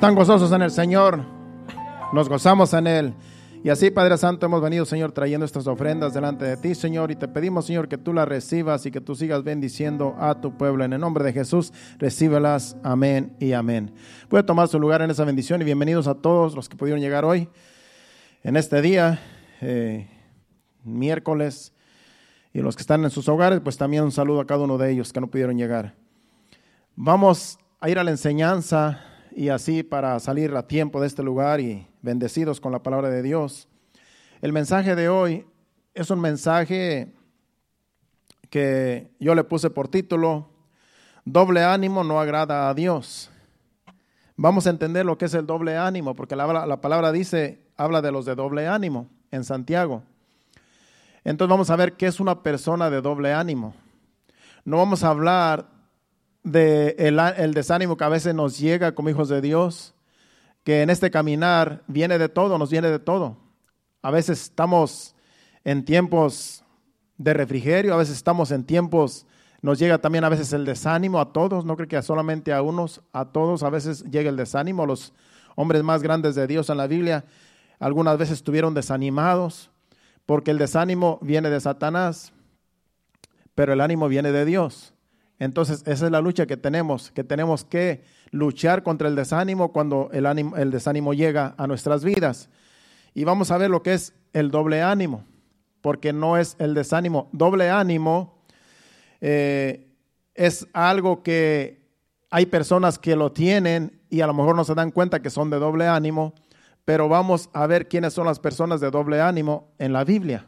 ¿Cuántos están gozosos en el Señor? Nos gozamos en Él. Y así, Padre Santo, hemos venido, Señor, trayendo estas ofrendas delante de ti, Señor, y te pedimos, Señor, que tú las recibas y que tú sigas bendiciendo a tu pueblo. En el nombre de Jesús, recíbelas. Amén y amén. Puede tomar su lugar en esa bendición y bienvenidos a todos los que pudieron llegar hoy, en este día, eh, miércoles, y los que están en sus hogares, pues también un saludo a cada uno de ellos que no pudieron llegar. Vamos a ir a la enseñanza y así para salir a tiempo de este lugar y bendecidos con la palabra de Dios. El mensaje de hoy es un mensaje que yo le puse por título, doble ánimo no agrada a Dios. Vamos a entender lo que es el doble ánimo, porque la, la palabra dice, habla de los de doble ánimo en Santiago. Entonces vamos a ver qué es una persona de doble ánimo. No vamos a hablar de el, desánimo que a veces nos llega como hijos de Dios, que en este caminar viene de todo, nos viene de todo. A veces estamos en tiempos de refrigerio, a veces estamos en tiempos, nos llega también a veces el desánimo a todos, no creo que solamente a unos, a todos a veces llega el desánimo. Los hombres más grandes de Dios en la Biblia algunas veces estuvieron desanimados, porque el desánimo viene de Satanás, pero el ánimo viene de Dios. Entonces, esa es la lucha que tenemos, que tenemos que luchar contra el desánimo cuando el, ánimo, el desánimo llega a nuestras vidas. Y vamos a ver lo que es el doble ánimo, porque no es el desánimo. Doble ánimo eh, es algo que hay personas que lo tienen y a lo mejor no se dan cuenta que son de doble ánimo, pero vamos a ver quiénes son las personas de doble ánimo en la Biblia,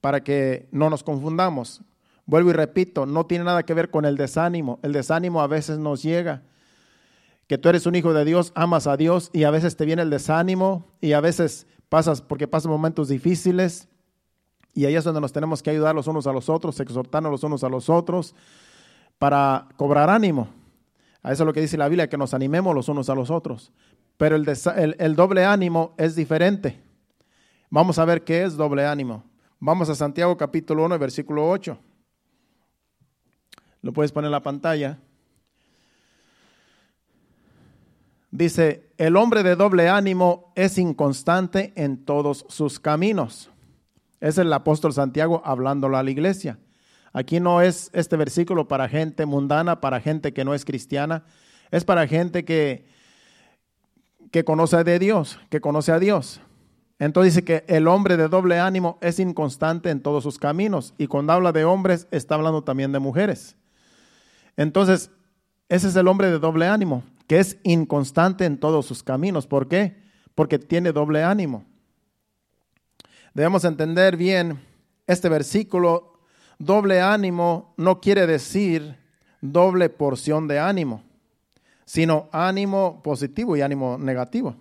para que no nos confundamos. Vuelvo y repito, no tiene nada que ver con el desánimo. El desánimo a veces nos llega. Que tú eres un hijo de Dios, amas a Dios y a veces te viene el desánimo y a veces pasas porque pasan momentos difíciles y ahí es donde nos tenemos que ayudar los unos a los otros, exhortarnos los unos a los otros para cobrar ánimo. A eso es lo que dice la Biblia, que nos animemos los unos a los otros. Pero el, el doble ánimo es diferente. Vamos a ver qué es doble ánimo. Vamos a Santiago capítulo 1, versículo 8. Lo puedes poner en la pantalla. Dice, el hombre de doble ánimo es inconstante en todos sus caminos. Es el apóstol Santiago hablándolo a la iglesia. Aquí no es este versículo para gente mundana, para gente que no es cristiana, es para gente que, que conoce de Dios, que conoce a Dios. Entonces dice que el hombre de doble ánimo es inconstante en todos sus caminos. Y cuando habla de hombres, está hablando también de mujeres. Entonces, ese es el hombre de doble ánimo, que es inconstante en todos sus caminos. ¿Por qué? Porque tiene doble ánimo. Debemos entender bien este versículo. Doble ánimo no quiere decir doble porción de ánimo, sino ánimo positivo y ánimo negativo.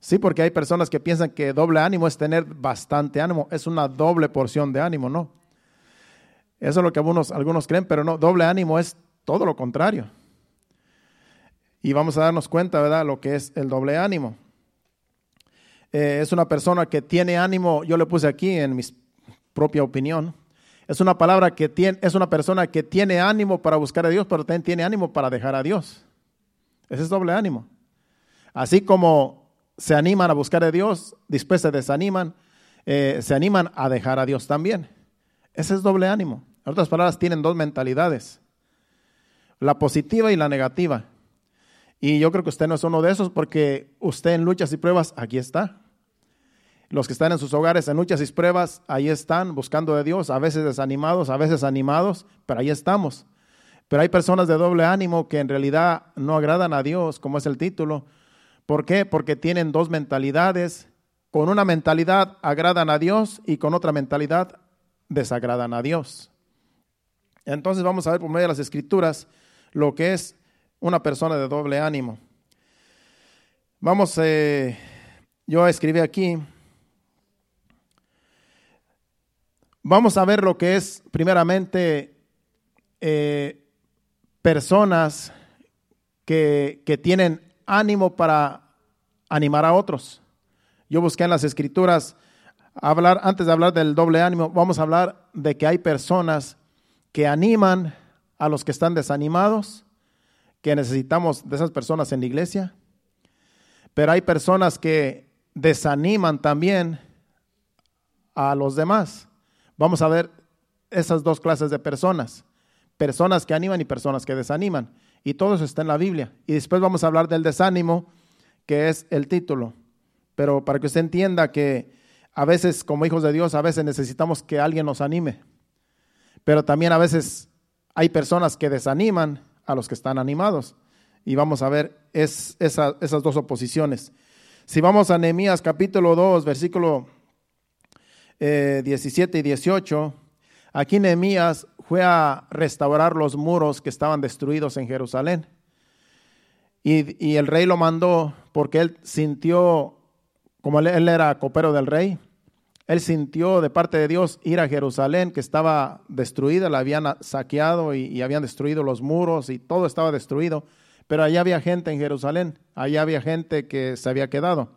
Sí, porque hay personas que piensan que doble ánimo es tener bastante ánimo, es una doble porción de ánimo, no. Eso es lo que algunos, algunos creen, pero no, doble ánimo es todo lo contrario. Y vamos a darnos cuenta, ¿verdad?, lo que es el doble ánimo. Eh, es una persona que tiene ánimo, yo le puse aquí en mi propia opinión, es una palabra que tiene, es una persona que tiene ánimo para buscar a Dios, pero también tiene ánimo para dejar a Dios. Ese es doble ánimo. Así como se animan a buscar a Dios, después se desaniman, eh, se animan a dejar a Dios también. Ese es doble ánimo. En otras palabras, tienen dos mentalidades, la positiva y la negativa. Y yo creo que usted no es uno de esos porque usted en luchas y pruebas, aquí está. Los que están en sus hogares en luchas y pruebas, ahí están buscando de Dios, a veces desanimados, a veces animados, pero ahí estamos. Pero hay personas de doble ánimo que en realidad no agradan a Dios, como es el título. ¿Por qué? Porque tienen dos mentalidades. Con una mentalidad agradan a Dios y con otra mentalidad desagradan a Dios. Entonces vamos a ver por medio de las escrituras lo que es una persona de doble ánimo. Vamos, eh, yo escribí aquí, vamos a ver lo que es primeramente eh, personas que, que tienen ánimo para animar a otros. Yo busqué en las escrituras hablar, antes de hablar del doble ánimo, vamos a hablar de que hay personas que animan a los que están desanimados, que necesitamos de esas personas en la iglesia. pero hay personas que desaniman también a los demás. Vamos a ver esas dos clases de personas, personas que animan y personas que desaniman. Y todo eso está en la Biblia. Y después vamos a hablar del desánimo, que es el título. Pero para que usted entienda que a veces como hijos de Dios, a veces necesitamos que alguien nos anime. Pero también a veces hay personas que desaniman a los que están animados. Y vamos a ver es, esas dos oposiciones. Si vamos a Nehemías capítulo 2, versículo 17 eh, y 18, aquí Nehemías fue a restaurar los muros que estaban destruidos en Jerusalén. Y, y, el rey lo mandó porque él sintió, como él era copero del rey, él sintió de parte de Dios ir a Jerusalén, que estaba destruida, la habían saqueado y, habían destruido los muros y todo estaba destruido. Pero allá había gente en Jerusalén, allá había gente que se había quedado.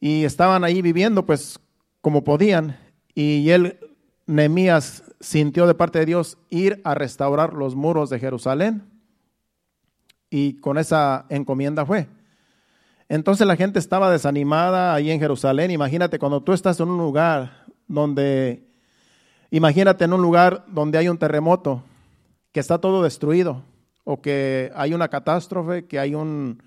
Y estaban ahí viviendo pues como podían. Y él, Nehemías, sintió de parte de Dios ir a restaurar los muros de Jerusalén. Y con esa encomienda fue. Entonces la gente estaba desanimada ahí en Jerusalén. Imagínate cuando tú estás en un lugar donde, imagínate en un lugar donde hay un terremoto, que está todo destruido, o que hay una catástrofe, que hay un,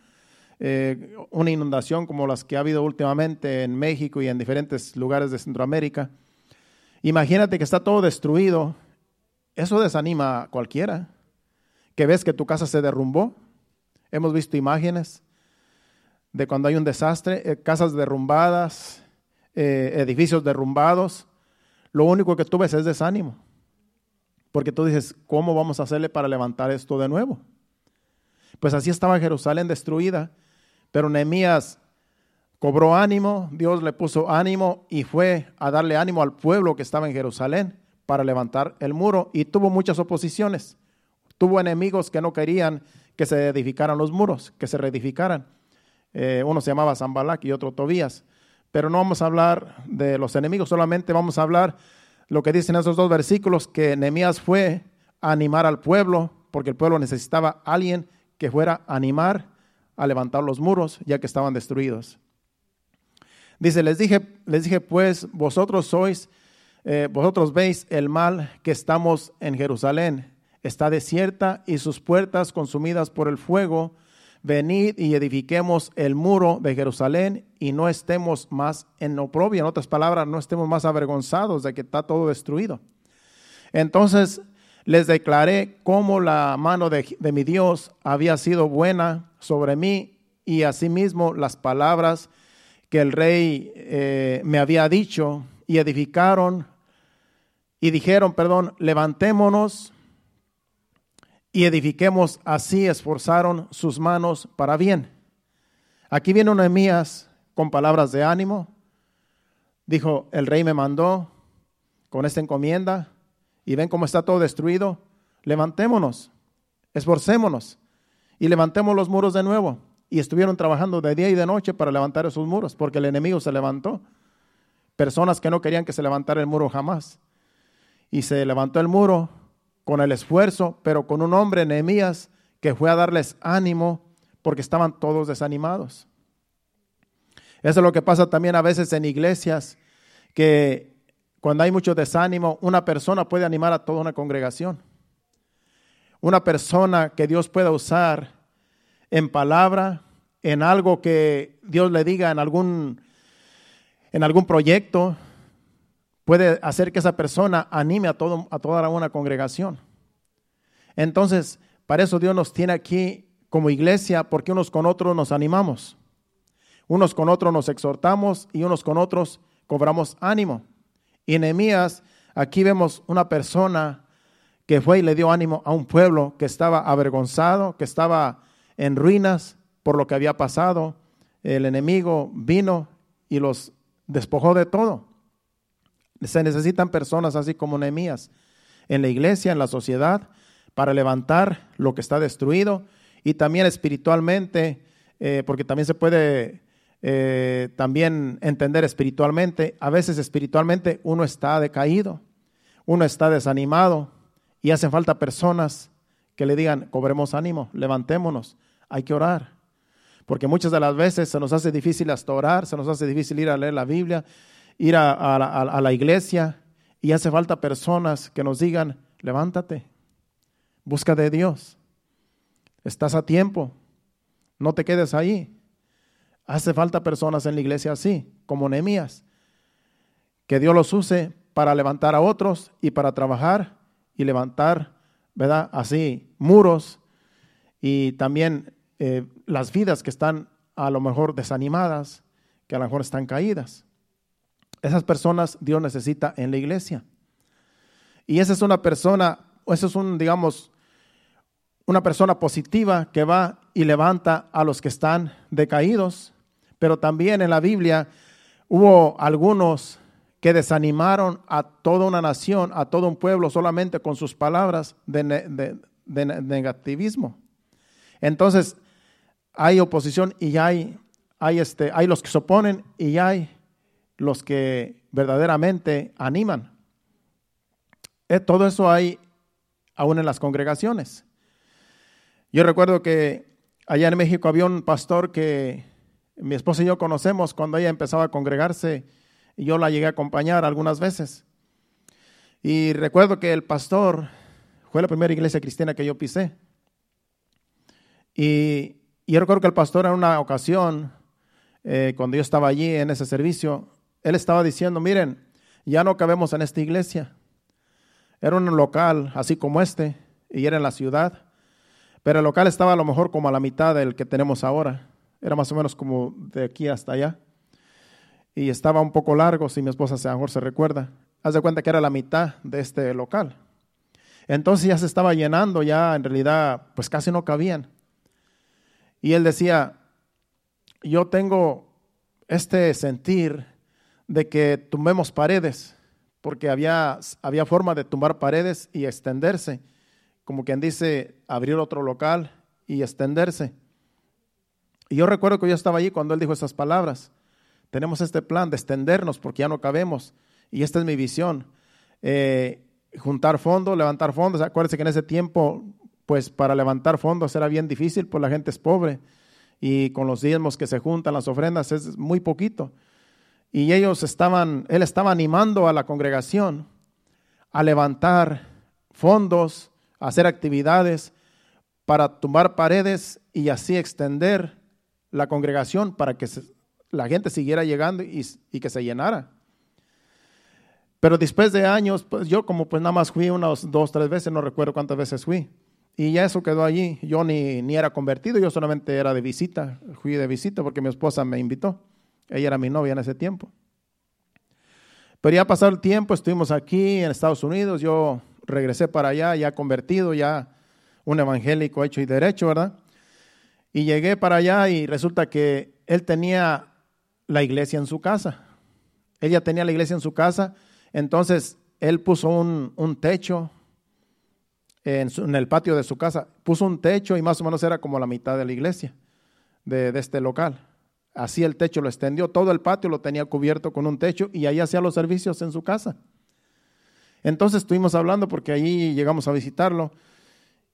eh, una inundación como las que ha habido últimamente en México y en diferentes lugares de Centroamérica. Imagínate que está todo destruido. Eso desanima a cualquiera. Que ves que tu casa se derrumbó. Hemos visto imágenes de cuando hay un desastre, eh, casas derrumbadas, eh, edificios derrumbados, lo único que tú ves es desánimo. Porque tú dices, ¿cómo vamos a hacerle para levantar esto de nuevo? Pues así estaba Jerusalén destruida, pero Nehemías cobró ánimo, Dios le puso ánimo y fue a darle ánimo al pueblo que estaba en Jerusalén para levantar el muro y tuvo muchas oposiciones. Tuvo enemigos que no querían que se edificaran los muros, que se reedificaran. Eh, uno se llamaba Zambalak y otro Tobías. Pero no vamos a hablar de los enemigos, solamente vamos a hablar lo que dicen esos dos versículos, que Nehemías fue a animar al pueblo, porque el pueblo necesitaba a alguien que fuera a animar a levantar los muros, ya que estaban destruidos. Dice, les dije, les dije pues, vosotros sois, eh, vosotros veis el mal que estamos en Jerusalén. Está desierta y sus puertas consumidas por el fuego venid y edifiquemos el muro de Jerusalén y no estemos más en oprobio. En otras palabras, no estemos más avergonzados de que está todo destruido. Entonces les declaré cómo la mano de, mi Dios había sido buena sobre mí y asimismo las palabras que el rey eh, me había dicho y edificaron y dijeron, perdón, levantémonos y edifiquemos, así esforzaron sus manos para bien. Aquí viene Nehemías con palabras de ánimo. Dijo, el rey me mandó con esta encomienda y ven cómo está todo destruido. Levantémonos, esforcémonos y levantemos los muros de nuevo. Y estuvieron trabajando de día y de noche para levantar esos muros, porque el enemigo se levantó. Personas que no querían que se levantara el muro jamás. Y se levantó el muro con el esfuerzo, pero con un hombre, Nehemías, que fue a darles ánimo porque estaban todos desanimados. Eso es lo que pasa también a veces en iglesias, que cuando hay mucho desánimo, una persona puede animar a toda una congregación. Una persona que Dios pueda usar en palabra, en algo que Dios le diga, en algún, en algún proyecto, puede hacer que esa persona anime a, todo, a toda una congregación. Entonces, para eso Dios nos tiene aquí como iglesia, porque unos con otros nos animamos. Unos con otros nos exhortamos y unos con otros cobramos ánimo. Y Nehemías, aquí vemos una persona que fue y le dio ánimo a un pueblo que estaba avergonzado, que estaba en ruinas por lo que había pasado. El enemigo vino y los despojó de todo. Se necesitan personas así como Nehemías en la iglesia, en la sociedad, para levantar lo que está destruido y también espiritualmente, eh, porque también se puede eh, también entender espiritualmente. A veces espiritualmente uno está decaído, uno está desanimado y hacen falta personas que le digan, cobremos ánimo, levantémonos, hay que orar. porque muchas de las veces se nos hace difícil hasta orar, se nos hace difícil ir a leer la Biblia, ir a, la iglesia, y hace falta personas que nos digan, levántate, busca de Dios, estás a tiempo, no te quedes ahí. Hace falta personas en la iglesia así, como Nehemías, que Dios los use para levantar a otros y para trabajar y levantar, ¿verdad? Así, muros y también eh, las vidas que están a lo mejor desanimadas, que a lo mejor están caídas. Esas personas Dios necesita en la iglesia. Y esa es una persona, eso es un, digamos, una persona positiva que va y levanta a los que están decaídos. Pero también en la Biblia hubo algunos que desanimaron a toda una nación, a todo un pueblo solamente con sus palabras de, negativismo. Entonces, hay oposición y hay, hay, este, hay los que se oponen y hay los que verdaderamente animan. Eh, todo eso hay aún en las congregaciones. Yo recuerdo que allá en México había un pastor que mi esposa y yo conocemos cuando ella empezaba a congregarse y yo la llegué a acompañar algunas veces. Y recuerdo que el pastor fue la primera iglesia cristiana que yo pisé. Y, yo recuerdo que el pastor en una ocasión, eh, cuando yo estaba allí en ese servicio, él estaba diciendo, miren, ya no cabemos en esta iglesia. Era un local así como este, y era en la ciudad, pero el local estaba a lo mejor como a la mitad del que tenemos ahora. Era más o menos como de aquí hasta allá. Y estaba un poco largo, si mi esposa lo mejor se recuerda. Haz de cuenta que era la mitad de este local. Entonces ya se estaba llenando, ya en realidad pues casi no cabían. Y él decía, yo tengo este sentir de que tumbemos paredes, porque había, había forma de tumbar paredes y extenderse, como quien dice, abrir otro local y extenderse. Y yo recuerdo que yo estaba allí cuando él dijo esas palabras. Tenemos este plan de extendernos porque ya no cabemos. Y esta es mi visión. Eh, juntar fondos, levantar fondos. Acuérdense que en ese tiempo, pues para levantar fondos era bien difícil, pues la gente es pobre. Y con los diezmos que se juntan, las ofrendas, es muy poquito. Y ellos estaban, él estaba animando a la congregación a levantar fondos, a hacer actividades para tumbar paredes y así extender la congregación para que la gente siguiera llegando y, que se llenara. Pero después de años, pues yo como pues nada más fui unas dos, tres veces, no recuerdo cuántas veces fui. Y ya eso quedó allí. Yo ni, ni era convertido, yo solamente era de visita. Fui de visita porque mi esposa me invitó. Ella era mi novia en ese tiempo. Pero ya pasado el tiempo, estuvimos aquí en Estados Unidos, yo regresé para allá, ya convertido, ya un evangélico hecho y derecho, ¿verdad? Y llegué para allá y resulta que él tenía la iglesia en su casa. Ella tenía la iglesia en su casa, entonces él puso un, techo en, el patio de su casa, puso un techo y más o menos era como la mitad de la iglesia, de este local. Así el techo lo extendió, todo el patio lo tenía cubierto con un techo y ahí hacía los servicios en su casa. Entonces estuvimos hablando porque ahí llegamos a visitarlo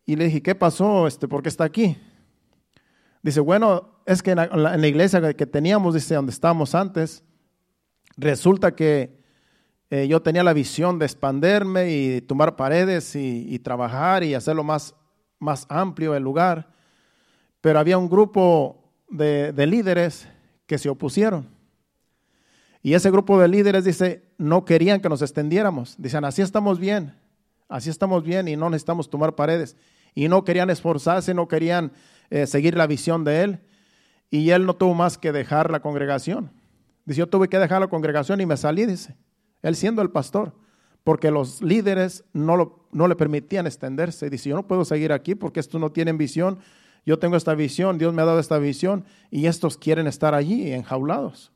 y le dije, ¿qué pasó? Este, ¿Por qué está aquí? Dice, bueno, es que en la, iglesia que teníamos, dice, donde estábamos antes, resulta que eh, yo tenía la visión de expanderme y tumbar paredes y, trabajar y hacerlo más, más amplio el lugar, pero había un grupo de, líderes que se opusieron. Y ese grupo de líderes dice, no querían que nos extendiéramos. Dicen, así estamos bien, así estamos bien y no necesitamos tomar paredes. Y no querían esforzarse, no querían eh, seguir la visión de él. Y él no tuvo más que dejar la congregación. Dice, yo tuve que dejar la congregación y me salí, dice, él siendo el pastor, porque los líderes no, lo, no le permitían extenderse. Dice, yo no puedo seguir aquí porque estos no tienen visión yo tengo esta visión, Dios me ha dado esta visión y estos quieren estar allí enjaulados.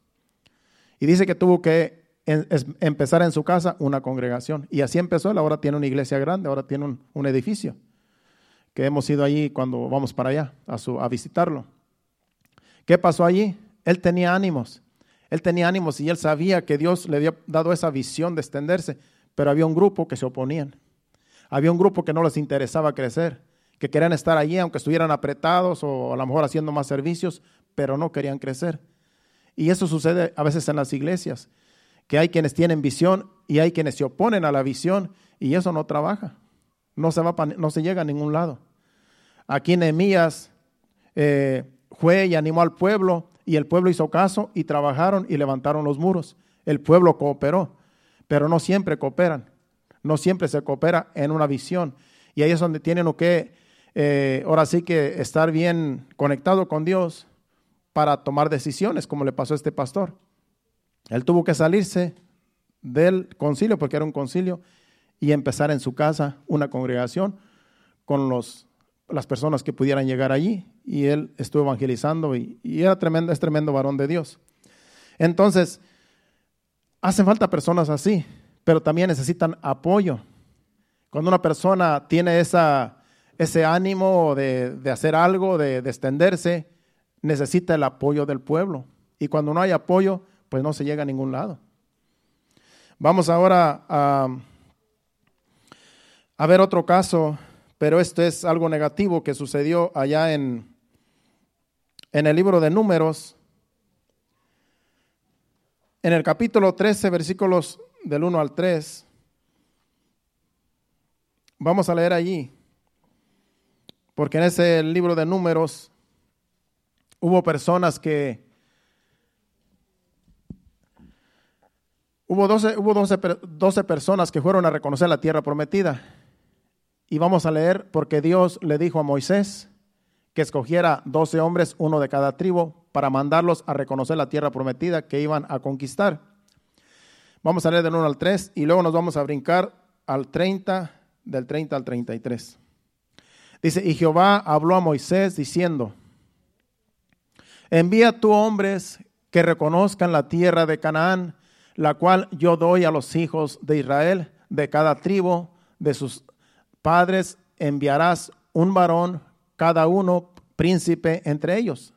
Y dice que tuvo que empezar en su casa una congregación. Y así empezó, él ahora tiene una iglesia grande, ahora tiene un, edificio, que hemos ido allí cuando vamos para allá a, a visitarlo. ¿Qué pasó allí? Él tenía ánimos, él tenía ánimos y él sabía que Dios le había dado esa visión de extenderse, pero había un grupo que se oponían. Había un grupo que no les interesaba crecer que querían estar allí aunque estuvieran apretados o a lo mejor haciendo más servicios, pero no querían crecer. Y eso sucede a veces en las iglesias, que hay quienes tienen visión y hay quienes se oponen a la visión y eso no trabaja, no se, va, no se llega a ningún lado. Aquí Nehemías eh, fue y animó al pueblo y el pueblo hizo caso y trabajaron y levantaron los muros. El pueblo cooperó, pero no siempre cooperan, no siempre se coopera en una visión. Y ahí es donde tienen que, eh, ahora sí que estar bien conectado con Dios para tomar decisiones, como le pasó a este pastor. Él tuvo que salirse del concilio, porque era un concilio, y empezar en su casa una congregación con los, las personas que pudieran llegar allí. Y él estuvo evangelizando y, era tremendo, es tremendo varón de Dios. Entonces, hacen falta personas así, pero también necesitan apoyo. Cuando una persona tiene esa, ese ánimo de, de hacer algo, de, de extenderse, necesita el apoyo del pueblo. Y cuando no hay apoyo, pues no se llega a ningún lado. Vamos ahora a, a ver otro caso, pero esto es algo negativo que sucedió allá en, en el libro de números. En el capítulo 13, versículos del 1 al 3, vamos a leer allí, porque en ese libro de números Hubo personas que... Hubo 12, hubo 12, personas que fueron a reconocer la tierra prometida. Y vamos a leer porque Dios le dijo a Moisés que escogiera 12 hombres, uno de cada tribu, para mandarlos a reconocer la tierra prometida que iban a conquistar. Vamos a leer del 1 al 3 y luego nos vamos a brincar al 30, del 30 al 33. Dice, y Jehová habló a Moisés diciendo, Envía tú hombres que reconozcan la tierra de Canaán, la cual yo doy a los hijos de Israel, de cada tribu de sus padres enviarás un varón, cada uno príncipe entre ellos.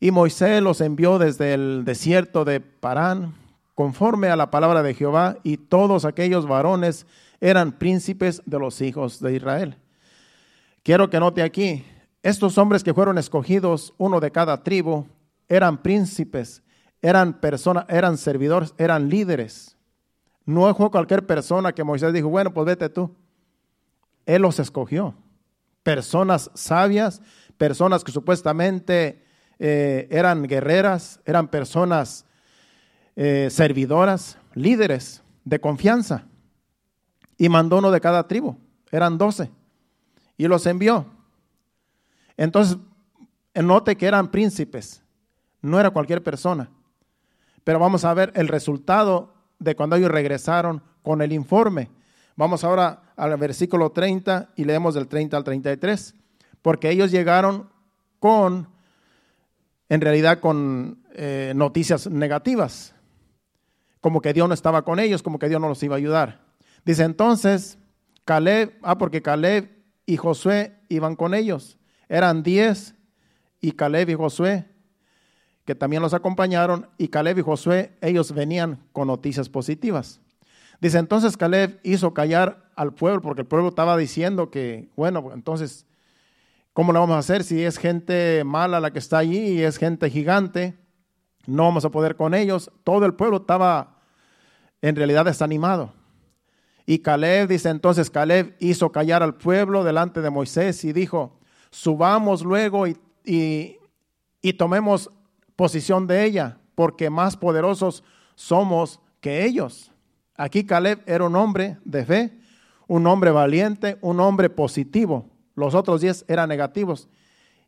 Y Moisés los envió desde el desierto de Parán, conforme a la palabra de Jehová, y todos aquellos varones eran príncipes de los hijos de Israel. Quiero que note aquí, estos hombres que fueron escogidos, uno de cada tribu, eran príncipes, eran personas, eran servidores, eran líderes. No fue cualquier persona que Moisés dijo, bueno, pues vete tú. Él los escogió. Personas sabias, personas que supuestamente eh, eran guerreras, eran personas eh, servidoras, líderes de confianza. Y mandó uno de cada tribu, eran doce. Y los envió. Entonces, note que eran príncipes, no era cualquier persona. Pero vamos a ver el resultado de cuando ellos regresaron con el informe. Vamos ahora al versículo 30 y leemos del 30 al 33, porque ellos llegaron con, en realidad, con eh, noticias negativas, como que Dios no estaba con ellos, como que Dios no los iba a ayudar. Dice entonces, Caleb, ah, porque Caleb y Josué iban con ellos. Eran diez y Caleb y Josué, que también los acompañaron, y Caleb y Josué, ellos venían con noticias positivas. Dice, entonces Caleb hizo callar al pueblo, porque el pueblo estaba diciendo que, bueno, entonces, ¿cómo lo vamos a hacer si es gente mala la que está allí y es gente gigante? No vamos a poder con ellos. Todo el pueblo estaba en realidad desanimado. Y Caleb, dice entonces, Caleb hizo callar al pueblo delante de Moisés y dijo, subamos luego y, y, tomemos posición de ella, porque más poderosos somos que ellos. Aquí Caleb era un hombre de fe, un hombre valiente, un hombre positivo. Los otros diez eran negativos.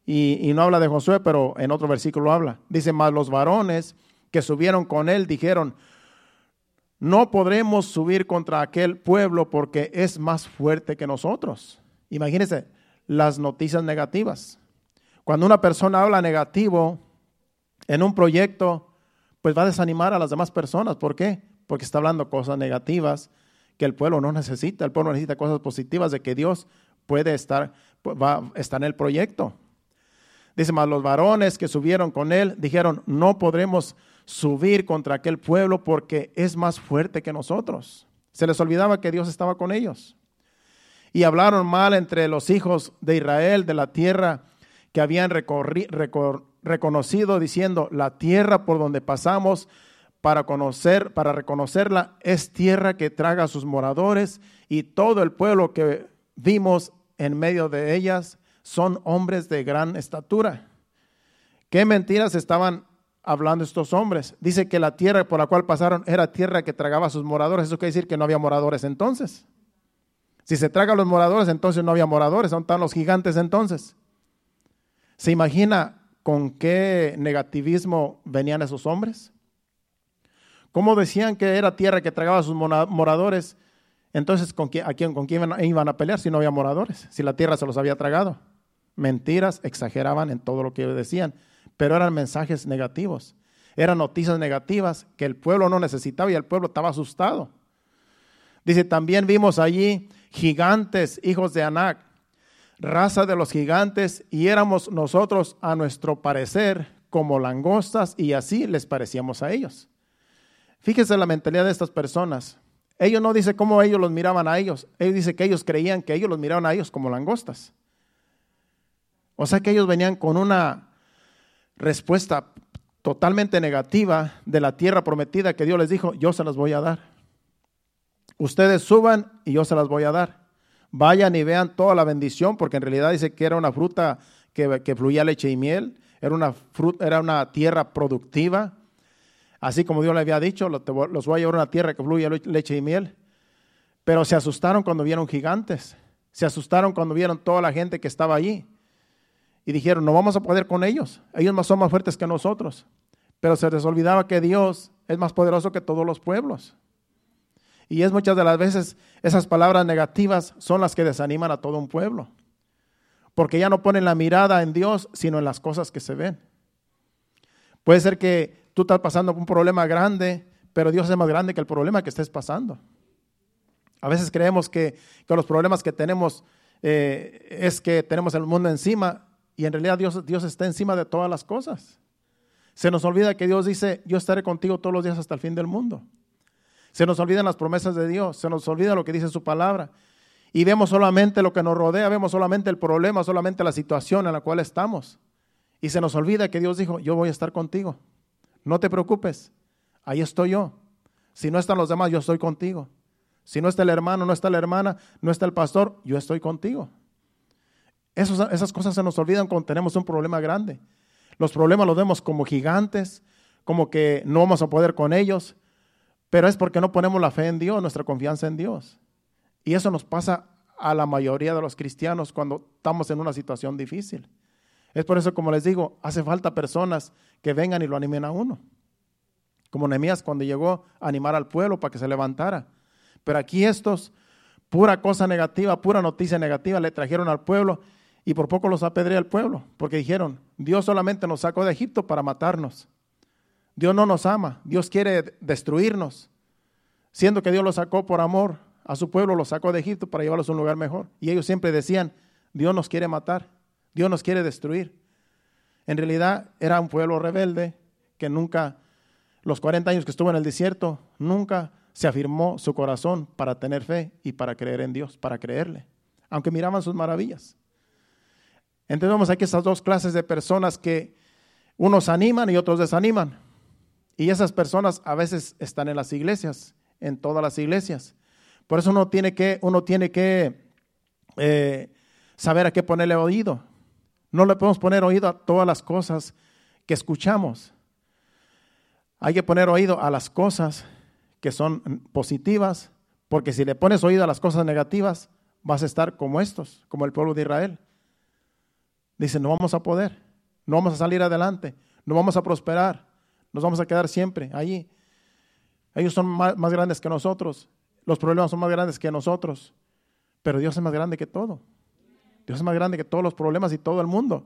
Y, y, no habla de Josué, pero en otro versículo habla. Dice, más los varones que subieron con él dijeron, no podremos subir contra aquel pueblo porque es más fuerte que nosotros. Imagínense, las noticias negativas. Cuando una persona habla negativo en un proyecto, pues va a desanimar a las demás personas. ¿Por qué? Porque está hablando cosas negativas que el pueblo no necesita. El pueblo necesita cosas positivas de que Dios puede estar, va, estar en el proyecto. Dice más, los varones que subieron con él dijeron, no podremos subir contra aquel pueblo porque es más fuerte que nosotros. Se les olvidaba que Dios estaba con ellos. y hablaron mal entre los hijos de Israel de la tierra que habían reconocido, diciendo, la tierra por donde pasamos para conocer, para reconocerla, es tierra que traga a sus moradores, y todo el pueblo que vimos en medio de ellas son hombres de gran estatura. ¿Qué mentiras estaban hablando estos hombres? Dice que la tierra por la cual pasaron era tierra que tragaba a sus moradores. Eso quiere decir que no había moradores entonces. Si se traga a los moradores, entonces no había moradores, son tan los gigantes entonces. ¿Se imagina con qué negativismo venían esos hombres? ¿Cómo decían que era tierra que tragaba a sus moradores? Entonces, ¿con a quién, ¿con quién iban a pelear si no había moradores? Si la tierra se los había tragado. Mentiras, exageraban en todo lo que decían, pero eran mensajes negativos. Eran noticias negativas que el pueblo no necesitaba y el pueblo estaba asustado. Dice, también vimos allí gigantes, hijos de Anac, raza de los gigantes, y éramos nosotros a nuestro parecer como langostas y así les parecíamos a ellos. Fíjese la mentalidad de estas personas. Ellos no dice cómo ellos los miraban a ellos. Ellos dice que ellos creían que ellos los miraban a ellos como langostas. O sea que ellos venían con una respuesta totalmente negativa de la tierra prometida que Dios les dijo, yo se las voy a dar. Ustedes suban y yo se las voy a dar. Vayan y vean toda la bendición, porque en realidad dice que era una fruta que, fluía leche y miel, era una, fruta, era una tierra productiva. Así como Dios le había dicho, los voy a llevar una tierra que fluye leche y miel. Pero se asustaron cuando vieron gigantes. Se asustaron cuando vieron toda la gente que estaba allí. Y dijeron, no vamos a poder con ellos. Ellos son más fuertes que nosotros. Pero se les olvidaba que Dios es más poderoso que todos los pueblos. Y es muchas de las veces esas palabras negativas son las que desaniman a todo un pueblo. Porque ya no ponen la mirada en Dios, sino en las cosas que se ven. Puede ser que tú estás pasando un problema grande, pero Dios es más grande que el problema que estés pasando. A veces creemos que, que los problemas que tenemos eh, es que tenemos el mundo encima y en realidad Dios, Dios está encima de todas las cosas. Se nos olvida que Dios dice, yo estaré contigo todos los días hasta el fin del mundo. Se nos olvidan las promesas de Dios, se nos olvida lo que dice su palabra. Y vemos solamente lo que nos rodea, vemos solamente el problema, solamente la situación en la cual estamos. Y se nos olvida que Dios dijo, yo voy a estar contigo. No te preocupes, ahí estoy yo. Si no están los demás, yo estoy contigo. Si no está el hermano, no está la hermana, no está el pastor, yo estoy contigo. Esas cosas se nos olvidan cuando tenemos un problema grande. Los problemas los vemos como gigantes, como que no vamos a poder con ellos, pero es porque no ponemos la fe en Dios, nuestra confianza en Dios. Y eso nos pasa a la mayoría de los cristianos cuando estamos en una situación difícil. Es por eso, como les digo, hace falta personas que vengan y lo animen a uno. Como Nehemías cuando llegó a animar al pueblo para que se levantara. Pero aquí estos, pura cosa negativa, pura noticia negativa, le trajeron al pueblo y por poco los apedrea al pueblo, porque dijeron, Dios solamente nos sacó de Egipto para matarnos. Dios no nos ama, Dios quiere destruirnos, siendo que Dios lo sacó por amor a su pueblo, lo sacó de Egipto para llevarlos a un lugar mejor. Y ellos siempre decían, Dios nos quiere matar, Dios nos quiere destruir. En realidad era un pueblo rebelde que nunca, los 40 años que estuvo en el desierto, nunca se afirmó su corazón para tener fe y para creer en Dios, para creerle, aunque miraban sus maravillas. Entendemos aquí estas dos clases de personas que unos animan y otros desaniman. Y esas personas a veces están en las iglesias, en todas las iglesias. Por eso uno tiene que, uno tiene que eh, saber a qué ponerle oído. No le podemos poner oído a todas las cosas que escuchamos. Hay que poner oído a las cosas que son positivas, porque si le pones oído a las cosas negativas, vas a estar como estos, como el pueblo de Israel. Dice, no vamos a poder, no vamos a salir adelante, no vamos a prosperar, nos vamos a quedar siempre allí. Ellos son más, grandes que nosotros. Los problemas son más grandes que nosotros. Pero Dios es más grande que todo. Dios es más grande que todos los problemas y todo el mundo.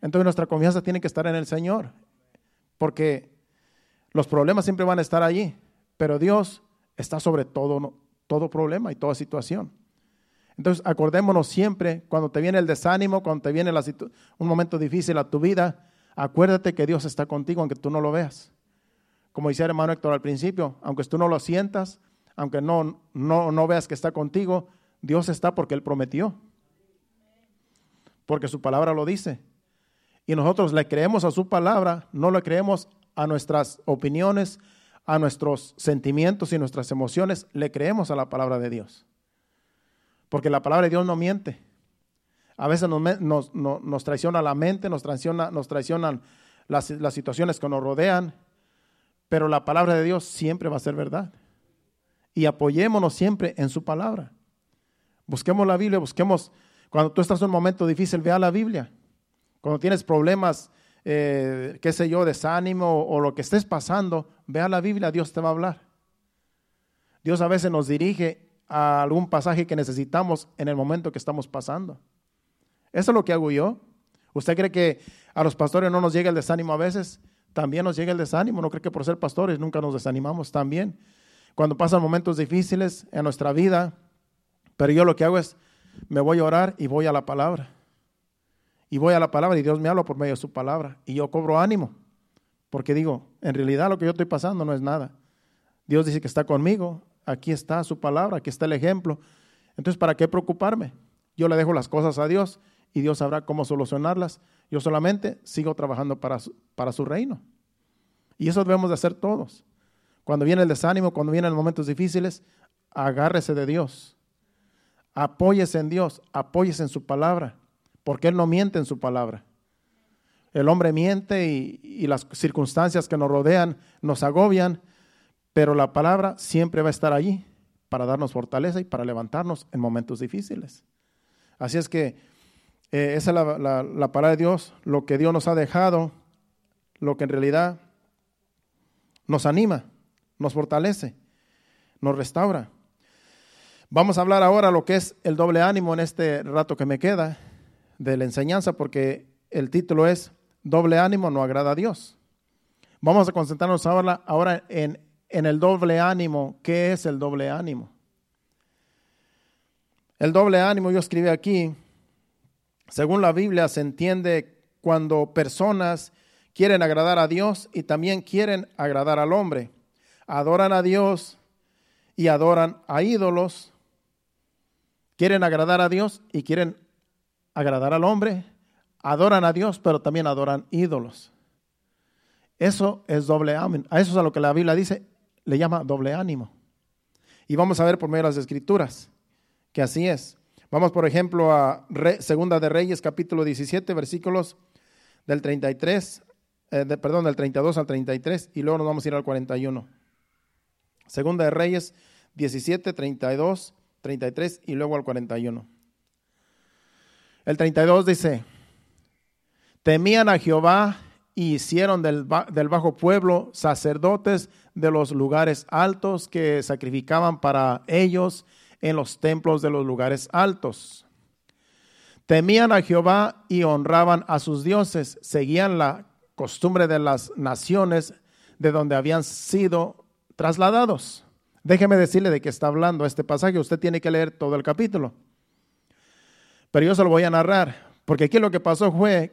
Entonces nuestra confianza tiene que estar en el Señor. Porque los problemas siempre van a estar allí. Pero Dios está sobre todo, todo problema y toda situación. Entonces acordémonos siempre, cuando te viene el desánimo, cuando te viene un momento difícil a tu vida, Acuérdate que Dios está contigo aunque tú no lo veas. Como decía el hermano Héctor al principio, aunque tú no lo sientas, aunque no, no, no veas que está contigo, Dios está porque Él prometió. Porque su palabra lo dice. Y nosotros le creemos a su palabra, no le creemos a nuestras opiniones, a nuestros sentimientos y nuestras emociones, le creemos a la palabra de Dios. Porque la palabra de Dios no miente. A veces nos, traiciona la mente, nos, traiciona, nos traicionan las, las situaciones que nos rodean, pero la palabra de Dios siempre va a ser verdad. Y apoyémonos siempre en su palabra. Busquemos la Biblia, busquemos, cuando tú estás en un momento difícil, vea la Biblia. Cuando tienes problemas, eh, qué sé yo, desánimo o, o lo que estés pasando, vea la Biblia, Dios te va a hablar. Dios a veces nos dirige a algún pasaje que necesitamos en el momento que estamos pasando. Eso es lo que hago yo. ¿Usted cree que a los pastores no nos llega el desánimo a veces? También nos llega el desánimo. ¿No cree que por ser pastores nunca nos desanimamos también? Cuando pasan momentos difíciles en nuestra vida, pero yo lo que hago es, me voy a orar y voy a la palabra. Y voy a la palabra y Dios me habla por medio de su palabra. Y yo cobro ánimo. Porque digo, en realidad lo que yo estoy pasando no es nada. Dios dice que está conmigo. Aquí está su palabra, aquí está el ejemplo. Entonces, ¿para qué preocuparme? Yo le dejo las cosas a Dios y Dios sabrá cómo solucionarlas. Yo solamente sigo trabajando para su, para su reino. Y eso debemos de hacer todos. Cuando viene el desánimo, cuando vienen momentos difíciles, agárrese de Dios. Apóyese en Dios, apóyese en su palabra, porque Él no miente en su palabra. El hombre miente y, y las circunstancias que nos rodean nos agobian, pero la palabra siempre va a estar allí para darnos fortaleza y para levantarnos en momentos difíciles. Así es que eh, esa es la, palabra de Dios, lo que Dios nos ha dejado, lo que en realidad nos anima, nos fortalece, nos restaura. Vamos a hablar ahora lo que es el doble ánimo en este rato que me queda de la enseñanza, porque el título es Doble ánimo no agrada a Dios. Vamos a concentrarnos ahora, ahora en, en el doble ánimo. ¿Qué es el doble ánimo? El doble ánimo, yo escribí aquí, según la Biblia se entiende cuando personas quieren agradar a Dios y también quieren agradar al hombre. Adoran a Dios y adoran a ídolos. Quieren agradar a Dios y quieren agradar al hombre. Adoran a Dios, pero también adoran ídolos. Eso es doble ánimo. A eso es a lo que la Biblia dice, le llama doble ánimo. Y vamos a ver por medio de las escrituras que así es. Vamos, por ejemplo, a Segunda de Reyes, capítulo 17, versículos del 33, eh, perdón, del 32 al 33, y luego nos vamos a ir al 41. Segunda de Reyes 17, 32, 33 y luego al 41. El 32 dice, temían a Jehová y hicieron del, del, bajo pueblo sacerdotes de los lugares altos que sacrificaban para ellos en los templos de los lugares altos. Temían a Jehová y honraban a sus dioses, seguían la costumbre de las naciones de donde habían sido trasladados. Déjeme decirle de qué está hablando este pasaje, usted tiene que leer todo el capítulo. Pero yo se lo voy a narrar, porque aquí lo que pasó fue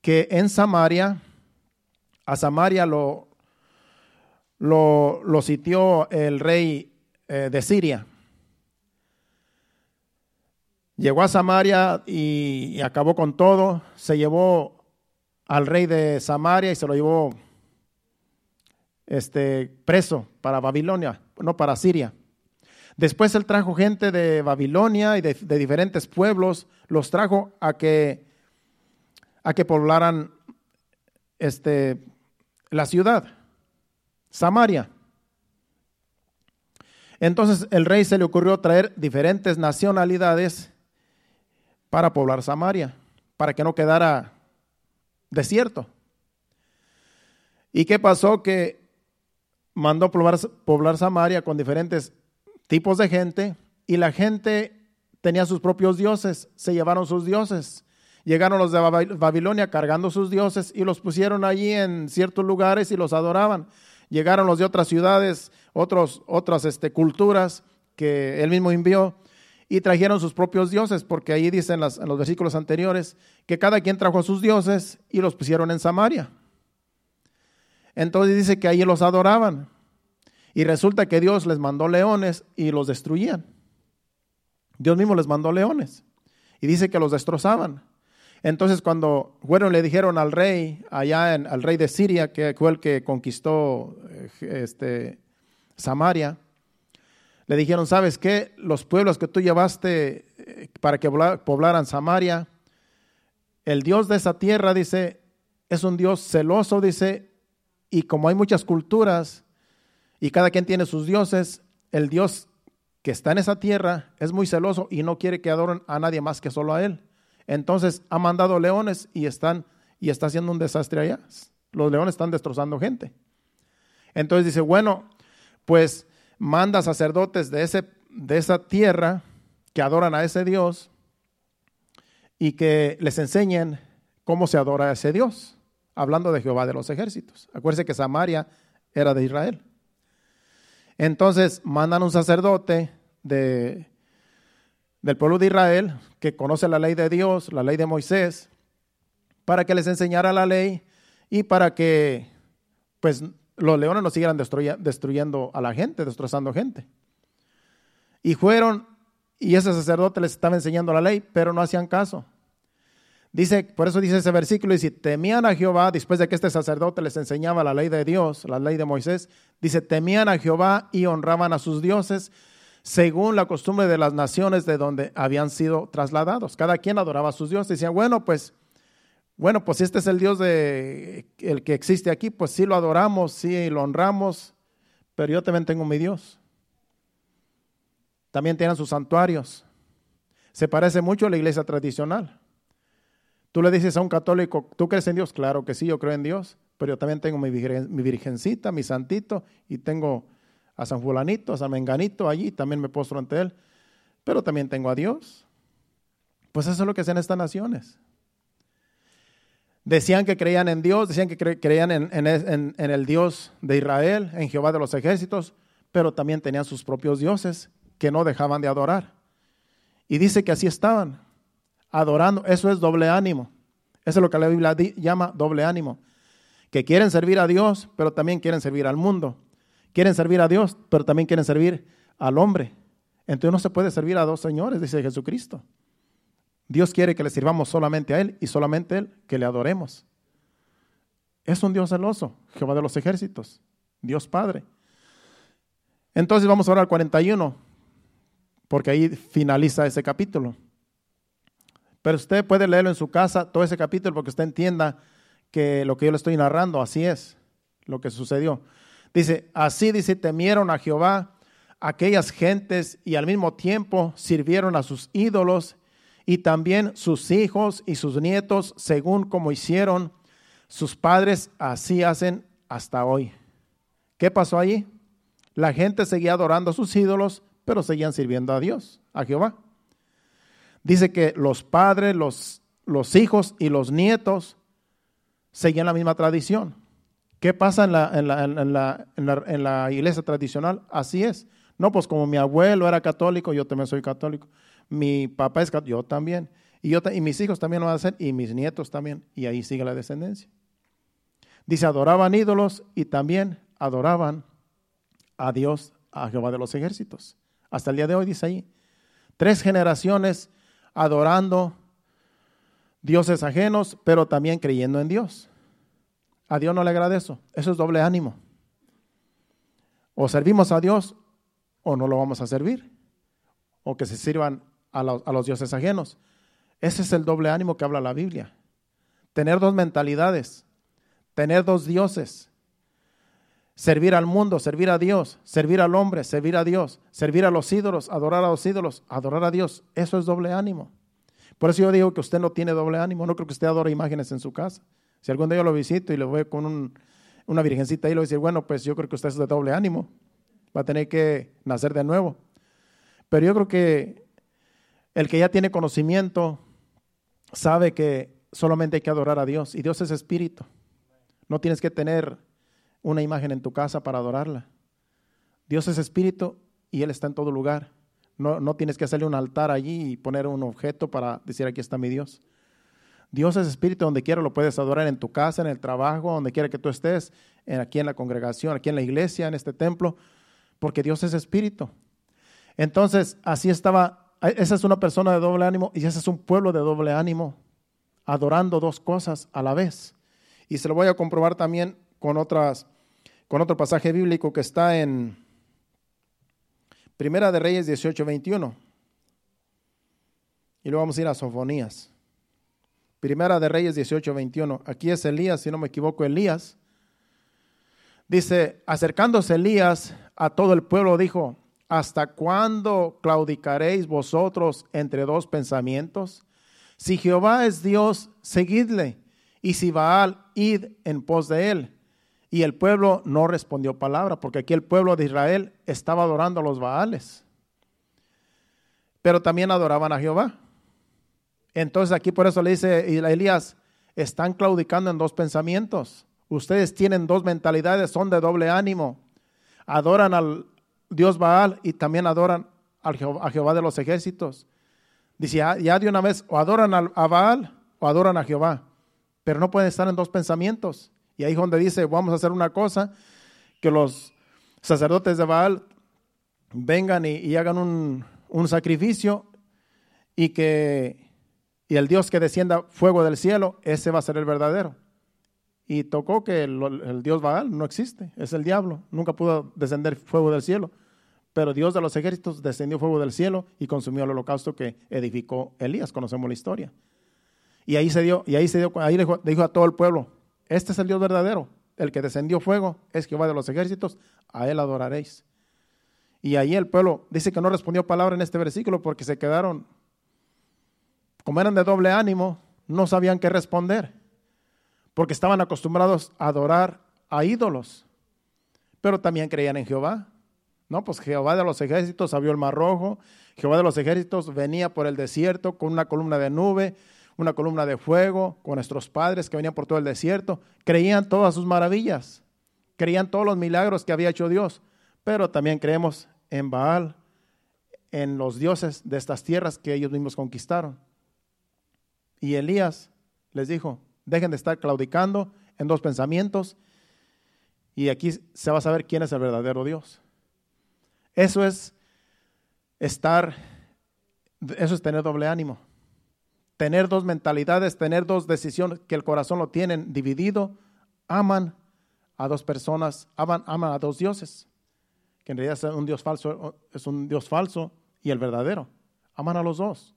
que en Samaria, a Samaria lo, lo, lo sitió el rey eh, de Siria. Llegó a Samaria y, acabó con todo. Se llevó al rey de Samaria y se lo llevó este, preso para Babilonia, no para Siria. Después él trajo gente de Babilonia y de, diferentes pueblos, los trajo a que, a que poblaran este, la ciudad, Samaria. Entonces el rey se le ocurrió traer diferentes nacionalidades para poblar Samaria, para que no quedara desierto. ¿Y qué pasó? Que mandó poblar, poblar Samaria con diferentes tipos de gente y la gente tenía sus propios dioses, se llevaron sus dioses. Llegaron los de Babilonia cargando sus dioses y los pusieron allí en ciertos lugares y los adoraban. Llegaron los de otras ciudades, otros, otras este, culturas que él mismo envió y trajeron sus propios dioses, porque ahí dicen en, los versículos anteriores que cada quien trajo a sus dioses y los pusieron en Samaria. Entonces dice que ahí los adoraban. Y resulta que Dios les mandó leones y los destruían. Dios mismo les mandó leones y dice que los destrozaban. Entonces cuando fueron le dijeron al rey, allá en, al rey de Siria, que fue el que conquistó eh, este, Samaria, le dijeron, ¿sabes qué? Los pueblos que tú llevaste eh, para que poblaran Samaria, el Dios de esa tierra, dice, es un Dios celoso, dice, y como hay muchas culturas y cada quien tiene sus dioses, el Dios que está en esa tierra es muy celoso y no quiere que adoren a nadie más que solo a él. Entonces ha mandado leones y están y está haciendo un desastre allá. Los leones están destrozando gente. Entonces dice, bueno, pues manda sacerdotes de, ese, de esa tierra que adoran a ese Dios y que les enseñen cómo se adora a ese Dios, hablando de Jehová de los ejércitos. Acuérdense que Samaria era de Israel. Entonces mandan un sacerdote de, del pueblo de Israel que conoce la ley de Dios, la ley de Moisés, para que les enseñara la ley y para que pues los leones no siguieran destruyendo a la gente, destrozando gente. Y fueron, y ese sacerdote les estaba enseñando la ley, pero no hacían caso. Dice, por eso dice ese versículo, y si temían a Jehová, después de que este sacerdote les enseñaba la ley de Dios, la ley de Moisés, dice, temían a Jehová y honraban a sus dioses, según la costumbre de las naciones de donde habían sido trasladados. Cada quien adoraba a sus dioses. Decían, bueno, pues bueno, pues este es el Dios de el que existe aquí, pues sí lo adoramos, sí lo honramos, pero yo también tengo mi Dios. También tienen sus santuarios. Se parece mucho a la iglesia tradicional. Tú le dices a un católico, ¿tú crees en Dios? Claro que sí, yo creo en Dios, pero yo también tengo mi, virgencita, mi santito, y tengo a San Fulanito, a San Menganito allí, también me postro ante él, pero también tengo a Dios. Pues eso es lo que hacen estas naciones. Decían que creían en Dios, decían que creían en, el Dios de Israel, en Jehová de los ejércitos, pero también tenían sus propios dioses que no dejaban de adorar. Y dice que así estaban, adorando. Eso es doble ánimo. Eso es lo que la Biblia llama doble ánimo. Que quieren servir a Dios, pero también quieren servir al mundo. Quieren servir a Dios, pero también quieren servir al hombre. Entonces no se puede servir a dos señores, dice Jesucristo. Dios quiere que le sirvamos solamente a Él y solamente a Él que le adoremos. Es un Dios celoso, Jehová de los ejércitos, Dios Padre. Entonces vamos ahora al 41, porque ahí finaliza ese capítulo. Pero usted puede leerlo en su casa, todo ese capítulo, porque usted entienda que lo que yo le estoy narrando, así es lo que sucedió. Dice, así dice, temieron a Jehová aquellas gentes y al mismo tiempo sirvieron a sus ídolos y también sus hijos y sus nietos, según como hicieron sus padres, así hacen hasta hoy. ¿Qué pasó allí? La gente seguía adorando a sus ídolos, pero seguían sirviendo a Dios, a Jehová. Dice que los padres, los, los hijos y los nietos seguían la misma tradición. ¿Qué pasa en la, en la, en la, en la iglesia tradicional? Así es. No, pues como mi abuelo era católico, yo también soy católico mi papá es yo también. Y, yo, y mis hijos también lo van a hacer, y mis nietos también. Y ahí sigue la descendencia. Dice, adoraban ídolos y también adoraban a Dios, a Jehová de los ejércitos. Hasta el día de hoy dice ahí, tres generaciones adorando dioses ajenos, pero también creyendo en Dios. A Dios no le agrada eso. Eso es doble ánimo. O servimos a Dios o no lo vamos a servir. O que se sirvan a los, dioses ajenos. Ese es el doble ánimo que habla la Biblia. Tener dos mentalidades, tener dos dioses, servir al mundo, servir a Dios, servir al hombre, servir a Dios, servir a los ídolos, adorar a los ídolos, adorar a Dios. Eso es doble ánimo. Por eso yo digo que usted no tiene doble ánimo. No creo que usted adore imágenes en su casa. Si algún día yo lo visito y le voy con una virgencita ahí, le voy a decir, bueno, pues yo creo que usted es de doble ánimo. Va a tener que nacer de nuevo. Pero yo creo que el que ya tiene conocimiento sabe que solamente hay que adorar a Dios y Dios es espíritu. No tienes que tener una imagen en tu casa para adorarla. Dios es espíritu y Él está en todo lugar. No, no tienes que hacerle un altar allí y poner un objeto para decir aquí está mi Dios. Dios es espíritu, donde quiera lo puedes adorar en tu casa, en el trabajo, donde quiera que tú estés, aquí en la congregación, aquí en la iglesia, en este templo, porque Dios es espíritu. Entonces, así estaba esa es una persona de doble ánimo y ese es un pueblo de doble ánimo, adorando dos cosas a la vez. Y se lo voy a comprobar también con, otras, con otro pasaje bíblico que está en Primera de Reyes 18, 21. Y luego vamos a ir a Sofonías. Primera de Reyes 18, 21. Aquí es Elías, si no me equivoco, Elías. Dice, acercándose Elías a todo el pueblo, dijo, ¿hasta cuándo claudicaréis vosotros entre dos pensamientos? Si Jehová es Dios, seguidle, y si Baal, id en pos de él. Y el pueblo no respondió palabra, porque aquí el pueblo de Israel estaba adorando a los Baales. Pero también adoraban a Jehová. Entonces aquí por eso le dice Elías, están claudicando en dos pensamientos. Ustedes tienen dos mentalidades, son de doble ánimo. Adoran al Dios Baal y también adoran a Jehová de los ejércitos. Dice, ya, de una vez, o adoran a Baal o adoran a Jehová, pero no pueden estar en dos pensamientos. Y ahí es donde dice, vamos a hacer una cosa, que los sacerdotes de Baal vengan y, hagan un sacrificio y que y el Dios que descienda fuego del cielo, ese va a ser el verdadero. Y tocó que el, Dios Baal no existe, es el diablo, nunca pudo descender fuego del cielo. Pero Dios de los ejércitos descendió fuego del cielo y consumió el holocausto que edificó Elías, conocemos la historia. Y ahí se dio, y ahí se dio, ahí le dijo, a todo el pueblo, este es el Dios verdadero, el que descendió fuego es Jehová de los ejércitos, a él adoraréis. Y ahí el pueblo dice que no respondió palabra en este versículo porque se quedaron como eran de doble ánimo, no sabían qué responder, porque estaban acostumbrados a adorar a ídolos, pero también creían en Jehová. No, pues Jehová de los ejércitos abrió el mar rojo, Jehová de los ejércitos venía por el desierto con una columna de nube, una columna de fuego, con nuestros padres que venían por todo el desierto, creían todas sus maravillas, creían todos los milagros que había hecho Dios, pero también creemos en Baal, en los dioses de estas tierras que ellos mismos conquistaron. Y Elías les dijo, dejen de estar claudicando en dos pensamientos y aquí se va a saber quién es el verdadero Dios. Eso es estar, eso es tener doble ánimo. Tener dos mentalidades, tener dos decisiones, que el corazón lo tienen dividido, aman a dos personas, aman, aman a dos dioses, que en realidad es un Dios falso, es un Dios falso y el verdadero. Aman a los dos.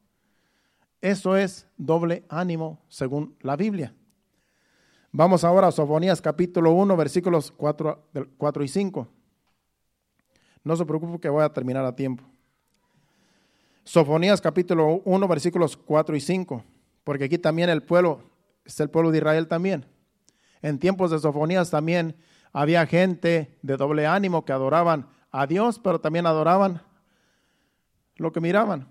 Eso es doble ánimo según la Biblia. Vamos ahora a Sofonías capítulo 1, versículos 4, 4 y 5. No se preocupe que voy a terminar a tiempo. Sofonías capítulo 1, versículos 4 y 5. Porque aquí también el pueblo, es el pueblo de Israel también. En tiempos de Sofonías también había gente de doble ánimo que adoraban a Dios, pero también adoraban lo que miraban.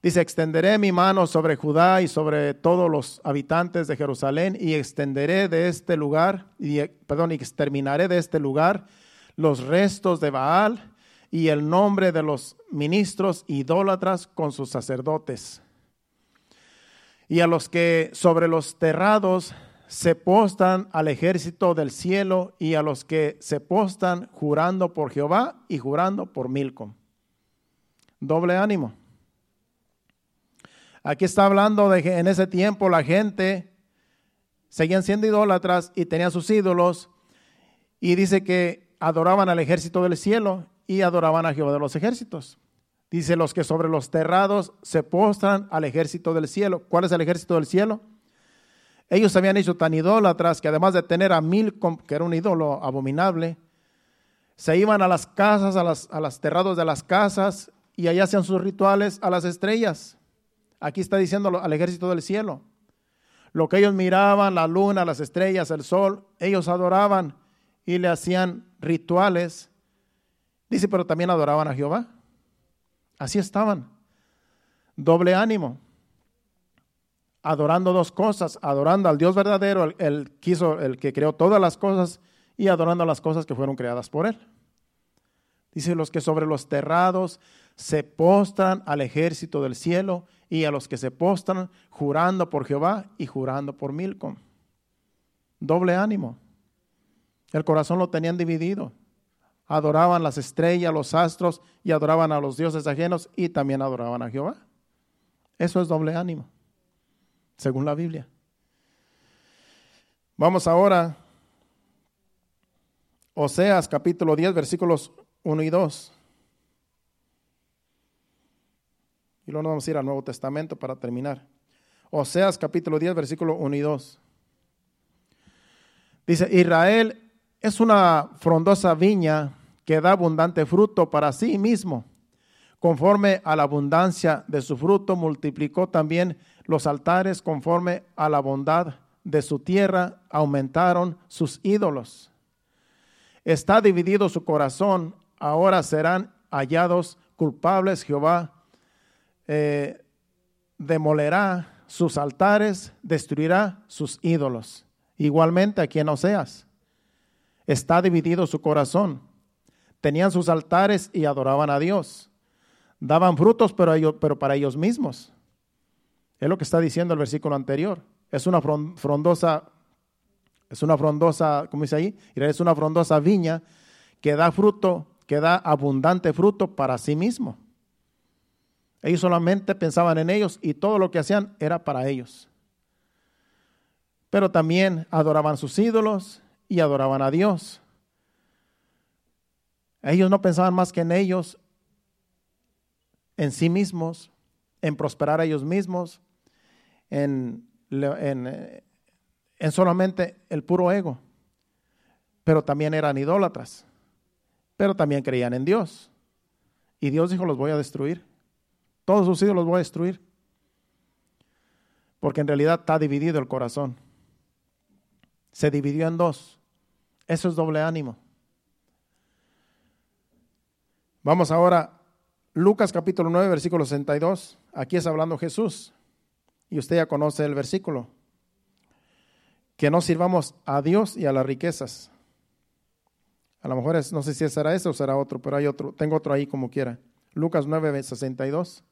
Dice, extenderé mi mano sobre Judá y sobre todos los habitantes de Jerusalén y extenderé de este lugar, y, perdón, exterminaré de este lugar los restos de Baal y el nombre de los ministros idólatras con sus sacerdotes. Y a los que sobre los terrados se postan al ejército del cielo y a los que se postan jurando por Jehová y jurando por Milcom. Doble ánimo. Aquí está hablando de que en ese tiempo la gente seguían siendo idólatras y tenían sus ídolos y dice que adoraban al ejército del cielo y adoraban a Jehová de los ejércitos. Dice los que sobre los terrados se postran al ejército del cielo. ¿Cuál es el ejército del cielo? Ellos se habían hecho tan idólatras que además de tener a mil, que era un ídolo abominable, se iban a las casas, a, las, a terrados de las casas y allá hacían sus rituales a las estrellas. Aquí está diciendo al ejército del cielo. Lo que ellos miraban, la luna, las estrellas, el sol, ellos adoraban y le hacían rituales. Dice, pero también adoraban a Jehová. Así estaban. Doble ánimo. Adorando dos cosas, adorando al Dios verdadero, el, quiso, el que creó todas las cosas, y adorando las cosas que fueron creadas por él. Dice los que sobre los terrados se postran al ejército del cielo y a los que se postran jurando por Jehová y jurando por Milcom. Doble ánimo. El corazón lo tenían dividido. adoraban las estrellas, los astros y adoraban a los dioses ajenos y también adoraban a Jehová. Eso es doble ánimo, según la Biblia. Vamos ahora, Oseas capítulo 10, versículos 1 y 2. Y luego nos vamos a ir al Nuevo Testamento para terminar. Oseas capítulo 10, versículo 1 y 2. Dice, Israel es una frondosa viña que da abundante fruto para sí mismo. Conforme a la abundancia de su fruto, multiplicó también los altares conforme a la bondad de su tierra, aumentaron sus ídolos. Está dividido su corazón, ahora serán hallados culpables. Jehová eh, demolerá sus altares, destruirá sus ídolos. Igualmente aquí en Oseas está dividido su corazón. Tenían sus altares y adoraban a Dios. Daban frutos, pero, ellos, pero para ellos mismos. Es lo que está diciendo el versículo anterior. Es una frondosa, es una frondosa, ¿cómo dice ahí? Es una frondosa viña que da fruto, que da abundante fruto para sí mismo. Ellos solamente pensaban en ellos y todo lo que hacían era para ellos. Pero también adoraban sus ídolos y adoraban a Dios. Ellos no pensaban más que en ellos, en sí mismos, en prosperar a ellos mismos, en, en, en solamente el puro ego. Pero también eran idólatras. Pero también creían en Dios. Y Dios dijo, los voy a destruir. Todos sus ídolos los voy a destruir. Porque en realidad está dividido el corazón. Se dividió en dos. Eso es doble ánimo. Vamos ahora, Lucas capítulo 9, versículo 62. Aquí es hablando Jesús. Y usted ya conoce el versículo. Que no sirvamos a Dios y a las riquezas. A lo mejor es, no sé si será ese o será otro, pero hay otro, tengo otro ahí como quiera. Lucas 9, 62.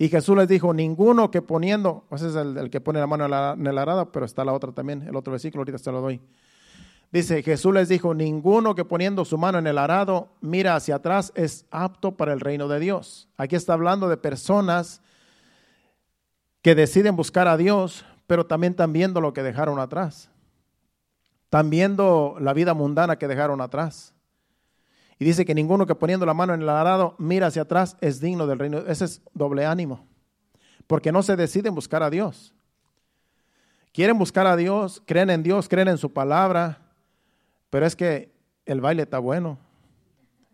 Y Jesús les dijo, ninguno que poniendo, ese es el, que pone la mano en el arado, pero está la otra también, el otro versículo, ahorita se lo doy. Dice, Jesús les dijo, ninguno que poniendo su mano en el arado mira hacia atrás es apto para el reino de Dios. Aquí está hablando de personas que deciden buscar a Dios, pero también están viendo lo que dejaron atrás. Están viendo la vida mundana que dejaron atrás. Y dice que ninguno que poniendo la mano en el arado mira hacia atrás es digno del reino. Ese es doble ánimo. Porque no se deciden buscar a Dios. Quieren buscar a Dios, creen en Dios, creen en su palabra, pero es que el baile está bueno.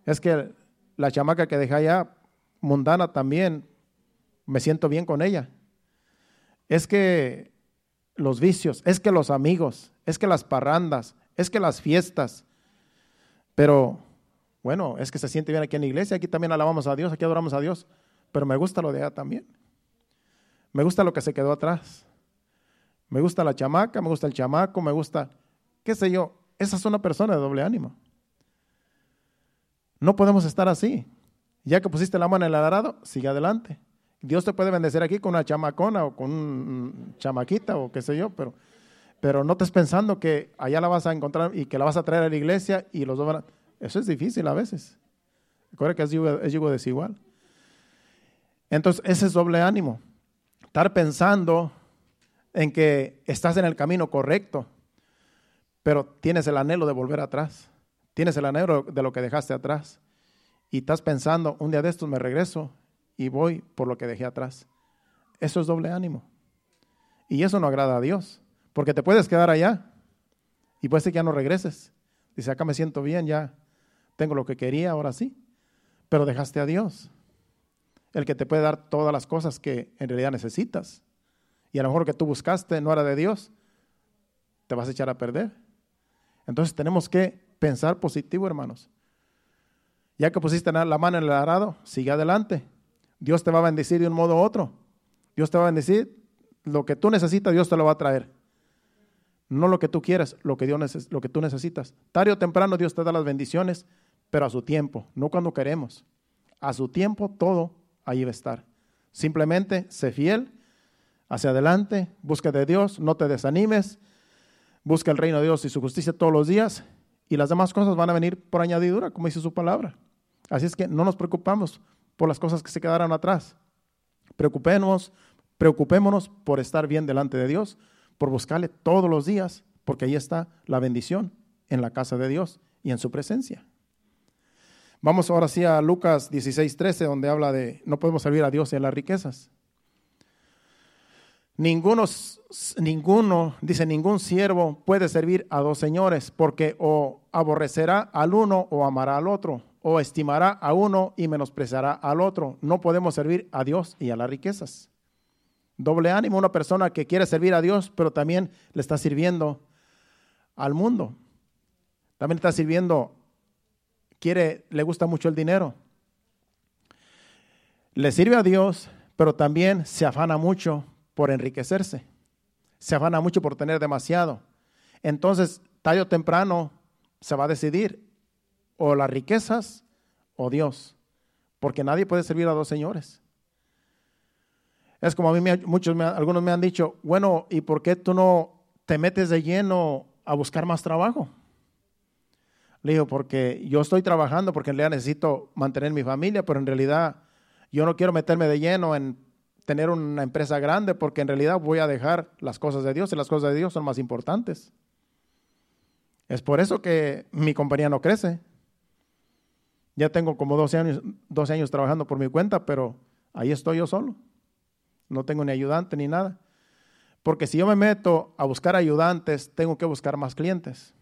Es que la chamaca que dejé allá, mundana también, me siento bien con ella. Es que los vicios, es que los amigos, es que las parrandas, es que las fiestas. Pero bueno, es que se siente bien aquí en la iglesia, aquí también alabamos a Dios, aquí adoramos a Dios, pero me gusta lo de allá también. Me gusta lo que se quedó atrás. Me gusta la chamaca, me gusta el chamaco, me gusta, qué sé yo, esa es una persona de doble ánimo. No podemos estar así. Ya que pusiste la mano en el arado, sigue adelante. Dios te puede bendecir aquí con una chamacona o con un chamaquita o qué sé yo, pero, pero no estés pensando que allá la vas a encontrar y que la vas a traer a la iglesia y los dos van a... Eso es difícil a veces. Recuerda que es yugo, desigual. Entonces, ese es doble ánimo. Estar pensando en que estás en el camino correcto pero tienes el anhelo de volver atrás, tienes el anhelo de lo que dejaste atrás y estás pensando, un día de estos me regreso y voy por lo que dejé atrás. Eso es doble ánimo. Y eso no agrada a Dios, porque te puedes quedar allá y puede ser que ya no regreses. Dice, acá me siento bien, ya tengo lo que quería, ahora sí, pero dejaste a Dios, el que te puede dar todas las cosas que en realidad necesitas. Y a lo mejor lo que tú buscaste no era de Dios, te vas a echar a perder. Entonces tenemos que pensar positivo, hermanos. Ya que pusiste la mano en el arado, sigue adelante. Dios te va a bendecir de un modo u otro. Dios te va a bendecir. Lo que tú necesitas, Dios te lo va a traer. No lo que tú quieras, lo que, Dios lo que tú necesitas. Tarde o temprano Dios te da las bendiciones, pero a su tiempo, no cuando queremos. A su tiempo todo ahí va a estar. Simplemente sé fiel, hacia adelante, busca de Dios, no te desanimes, Busca el reino de Dios y su justicia todos los días y las demás cosas van a venir por añadidura, como dice su palabra. Así es que no nos preocupamos por las cosas que se quedaron atrás. Preocupémonos, preocupémonos por estar bien delante de Dios, por buscarle todos los días, porque ahí está la bendición en la casa de Dios y en su presencia. Vamos ahora sí a Lucas 16, 13, donde habla de no podemos servir a Dios en las riquezas. Ninguno, ninguno, dice, ningún siervo puede servir a dos señores, porque o aborrecerá al uno o amará al otro, o estimará a uno y menospreciará al otro. No podemos servir a Dios y a las riquezas. Doble ánimo, una persona que quiere servir a Dios, pero también le está sirviendo al mundo. También está sirviendo, quiere, le gusta mucho el dinero. Le sirve a Dios, pero también se afana mucho por enriquecerse. Se afana mucho por tener demasiado. Entonces, tarde o temprano se va a decidir o las riquezas o Dios, porque nadie puede servir a dos señores. Es como a mí muchos algunos me han dicho, bueno, ¿y por qué tú no te metes de lleno a buscar más trabajo? Le digo, porque yo estoy trabajando porque en realidad necesito mantener mi familia, pero en realidad yo no quiero meterme de lleno en tener una empresa grande porque en realidad voy a dejar las cosas de Dios y las cosas de Dios son más importantes. Es por eso que mi compañía no crece. Ya tengo como 12 años, 12 años trabajando por mi cuenta, pero ahí estoy yo solo. No tengo ni ayudante ni nada. Porque si yo me meto a buscar ayudantes, tengo que buscar más clientes.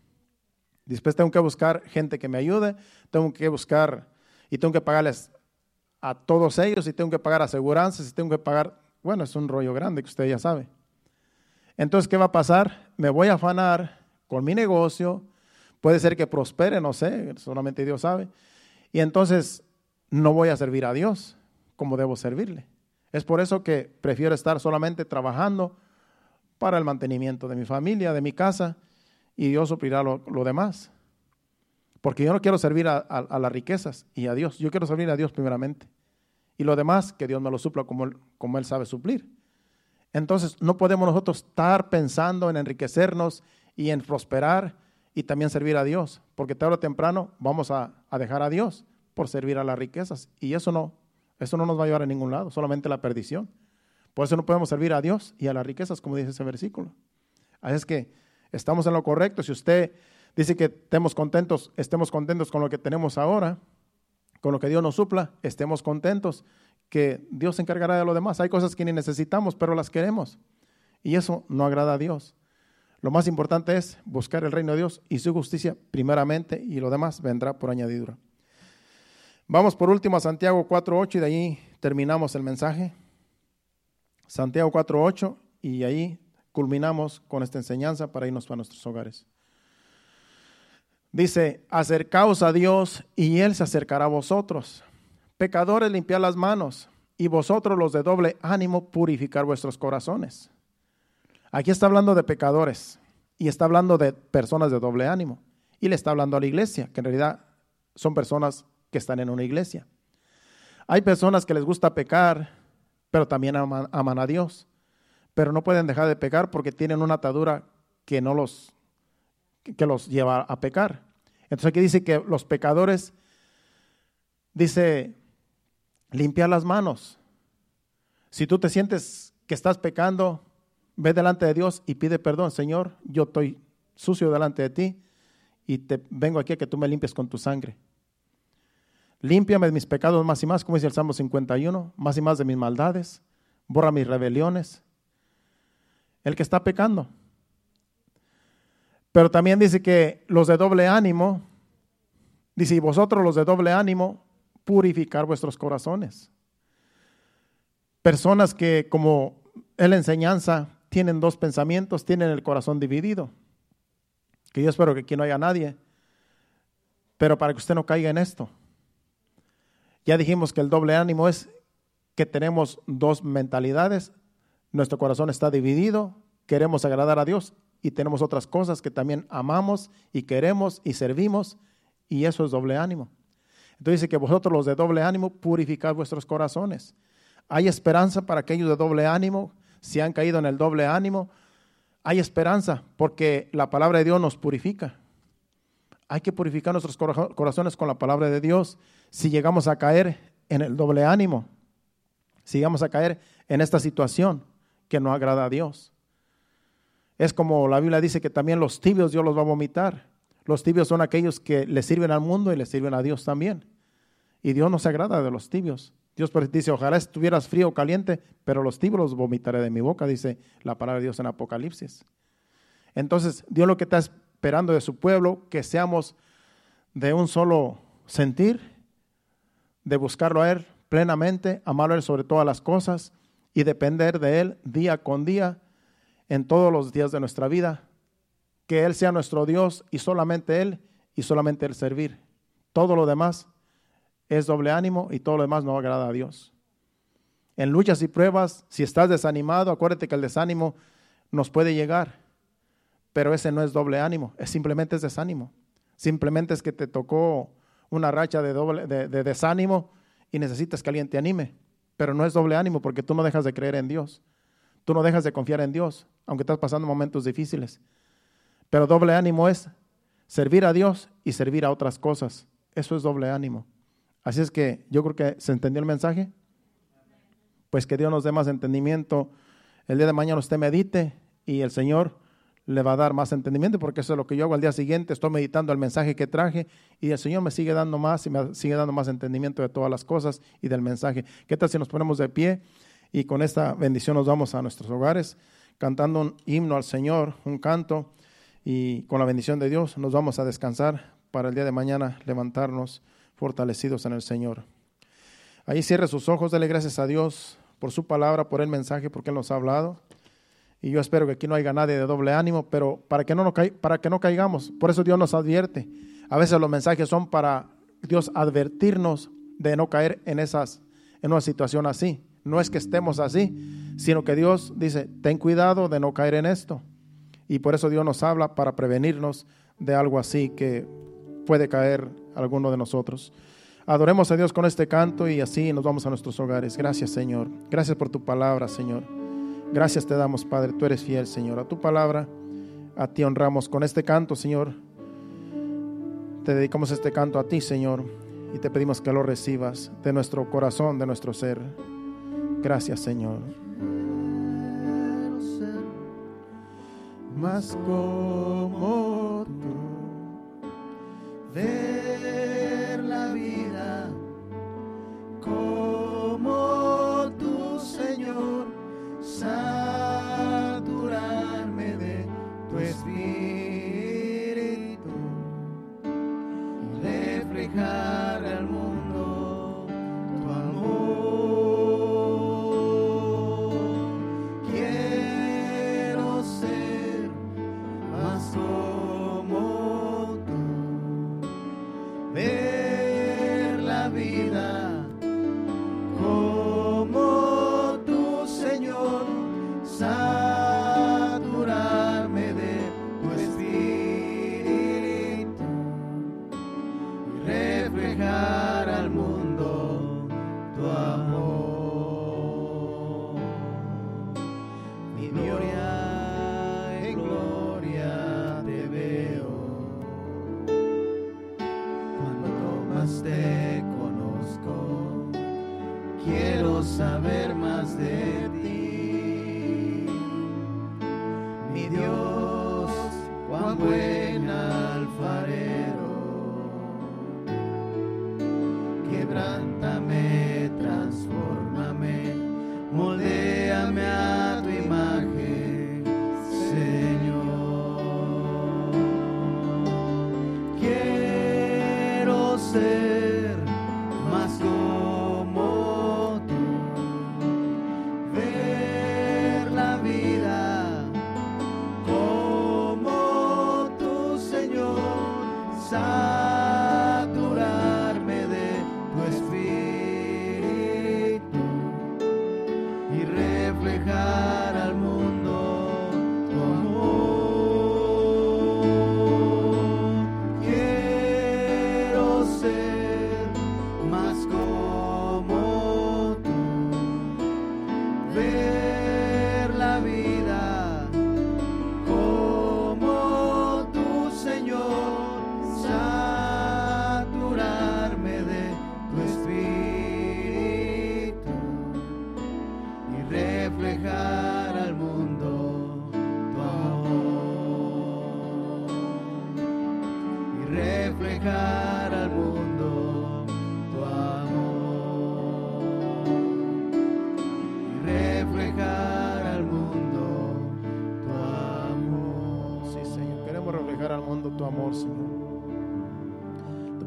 Después tengo que buscar gente que me ayude, tengo que buscar y tengo que pagarles a todos ellos y tengo que pagar aseguranzas y tengo que pagar, bueno, es un rollo grande que usted ya sabe. Entonces, ¿qué va a pasar? Me voy a afanar con mi negocio, puede ser que prospere, no sé, solamente Dios sabe. Y entonces no voy a servir a Dios como debo servirle. Es por eso que prefiero estar solamente trabajando para el mantenimiento de mi familia, de mi casa, y Dios suplirá lo, demás. Porque yo no quiero servir a, las riquezas y a Dios. Yo quiero servir a Dios primeramente. Y lo demás, que Dios me lo supla como, como Él sabe suplir. Entonces, no podemos nosotros estar pensando en enriquecernos y en prosperar y también servir a Dios. Porque tarde o temprano vamos a, a dejar a Dios por servir a las riquezas. Y eso no, eso no nos va a llevar a ningún lado, solamente la perdición. Por eso no podemos servir a Dios y a las riquezas, como dice ese versículo. Así es que estamos en lo correcto. Si usted dice que estemos contentos, estemos contentos con lo que tenemos ahora, con lo que Dios nos supla, estemos contentos, que Dios se encargará de lo demás. Hay cosas que ni necesitamos, pero las queremos. Y eso no agrada a Dios. Lo más importante es buscar el reino de Dios y su justicia primeramente y lo demás vendrá por añadidura. Vamos por último a Santiago 4.8 y de ahí terminamos el mensaje. Santiago 4.8 y ahí culminamos con esta enseñanza para irnos para nuestros hogares. Dice, acercaos a Dios y Él se acercará a vosotros. Pecadores, limpiad las manos y vosotros los de doble ánimo, purificar vuestros corazones. Aquí está hablando de pecadores y está hablando de personas de doble ánimo. Y le está hablando a la iglesia, que en realidad son personas que están en una iglesia. Hay personas que les gusta pecar, pero también aman, aman a Dios pero no pueden dejar de pecar porque tienen una atadura que no los que los lleva a pecar. Entonces aquí dice que los pecadores dice limpiar las manos. Si tú te sientes que estás pecando, ve delante de Dios y pide perdón, Señor, yo estoy sucio delante de ti y te vengo aquí a que tú me limpies con tu sangre. Límpiame de mis pecados más y más, como dice el Salmo 51, más y más de mis maldades, borra mis rebeliones, el que está pecando. Pero también dice que los de doble ánimo, dice, y vosotros los de doble ánimo, purificar vuestros corazones. Personas que como en la enseñanza tienen dos pensamientos, tienen el corazón dividido. Que yo espero que aquí no haya nadie. Pero para que usted no caiga en esto. Ya dijimos que el doble ánimo es que tenemos dos mentalidades, nuestro corazón está dividido, queremos agradar a Dios y tenemos otras cosas que también amamos y queremos y servimos y eso es doble ánimo. Entonces dice que vosotros los de doble ánimo purificad vuestros corazones. Hay esperanza para aquellos de doble ánimo, si han caído en el doble ánimo, hay esperanza porque la palabra de Dios nos purifica. hay que purificar nuestros corazones con la palabra de Dios. Si llegamos a caer en el doble ánimo, si llegamos a caer en esta situación que no agrada a Dios. Es como la Biblia dice que también los tibios Dios los va a vomitar. Los tibios son aquellos que le sirven al mundo y le sirven a Dios también. Y Dios no se agrada de los tibios. Dios dice, ojalá estuvieras frío o caliente, pero los tibios los vomitaré de mi boca, dice la palabra de Dios en Apocalipsis. Entonces, Dios lo que está esperando de su pueblo, que seamos de un solo sentir, de buscarlo a Él plenamente, amarlo a Él sobre todas las cosas y depender de Él día con día en todos los días de nuestra vida. Que Él sea nuestro Dios y solamente Él y solamente Él servir. Todo lo demás es doble ánimo y todo lo demás no agrada a Dios. En luchas y pruebas, si estás desanimado, acuérdate que el desánimo nos puede llegar, pero ese no es doble ánimo, es simplemente es desánimo. Simplemente es que te tocó una racha de, doble, de, de desánimo y necesitas que alguien te anime, pero no es doble ánimo porque tú no dejas de creer en Dios, tú no dejas de confiar en Dios, aunque estás pasando momentos difíciles. Pero doble ánimo es servir a Dios y servir a otras cosas. Eso es doble ánimo. Así es que yo creo que se entendió el mensaje. Pues que Dios nos dé más entendimiento. El día de mañana usted medite y el Señor le va a dar más entendimiento, porque eso es lo que yo hago al día siguiente. Estoy meditando el mensaje que traje y el Señor me sigue dando más y me sigue dando más entendimiento de todas las cosas y del mensaje. ¿Qué tal si nos ponemos de pie y con esta bendición nos vamos a nuestros hogares cantando un himno al Señor, un canto y con la bendición de Dios nos vamos a descansar para el día de mañana levantarnos fortalecidos en el Señor. Ahí cierre sus ojos, dele gracias a Dios por su palabra, por el mensaje, porque Él nos ha hablado. Y yo espero que aquí no haya nadie de doble ánimo, pero para que no, para que no caigamos, por eso Dios nos advierte. A veces los mensajes son para Dios advertirnos de no caer en, esas, en una situación así. No es que estemos así, sino que Dios dice, ten cuidado de no caer en esto. Y por eso Dios nos habla para prevenirnos de algo así que puede caer alguno de nosotros. Adoremos a Dios con este canto y así nos vamos a nuestros hogares. Gracias Señor. Gracias por tu palabra, Señor. Gracias te damos, Padre. Tú eres fiel, Señor. A tu palabra, a ti honramos con este canto, Señor. Te dedicamos este canto a ti, Señor, y te pedimos que lo recibas de nuestro corazón, de nuestro ser. Gracias, Señor. Más como tú, ver la vida como tú, Señor saturarme de tu espíritu, reflejar al mundo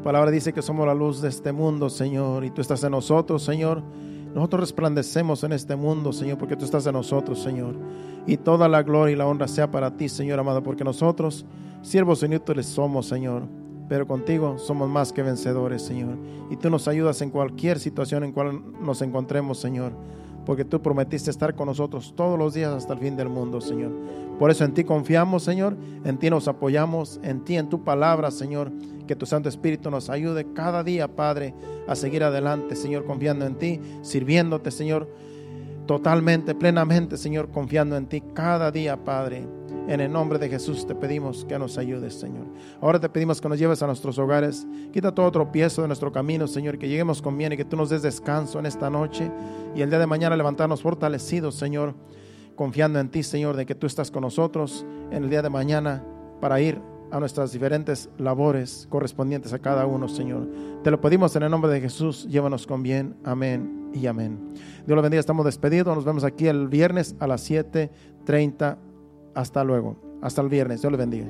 palabra dice que somos la luz de este mundo, Señor, y tú estás en nosotros, Señor. Nosotros resplandecemos en este mundo, Señor, porque tú estás en nosotros, Señor. Y toda la gloria y la honra sea para ti, Señor amado, porque nosotros, siervos inútiles somos, Señor. Pero contigo somos más que vencedores, Señor. Y tú nos ayudas en cualquier situación en cual nos encontremos, Señor. Porque tú prometiste estar con nosotros todos los días hasta el fin del mundo, Señor. Por eso en ti confiamos, Señor. En ti nos apoyamos. En ti, en tu palabra, Señor. Que tu Santo Espíritu nos ayude cada día, Padre, a seguir adelante, Señor, confiando en ti, sirviéndote, Señor, totalmente, plenamente, Señor, confiando en ti cada día, Padre. En el nombre de Jesús te pedimos que nos ayudes, Señor. Ahora te pedimos que nos lleves a nuestros hogares. Quita todo tropiezo de nuestro camino, Señor, que lleguemos con bien y que tú nos des descanso en esta noche. Y el día de mañana levantarnos fortalecidos, Señor, confiando en ti, Señor, de que tú estás con nosotros en el día de mañana para ir a nuestras diferentes labores correspondientes a cada uno, Señor. Te lo pedimos en el nombre de Jesús. Llévanos con bien. Amén y amén. Dios lo bendiga. Estamos despedidos. Nos vemos aquí el viernes a las 7:30. Hasta luego. Hasta el viernes. Dios le bendiga.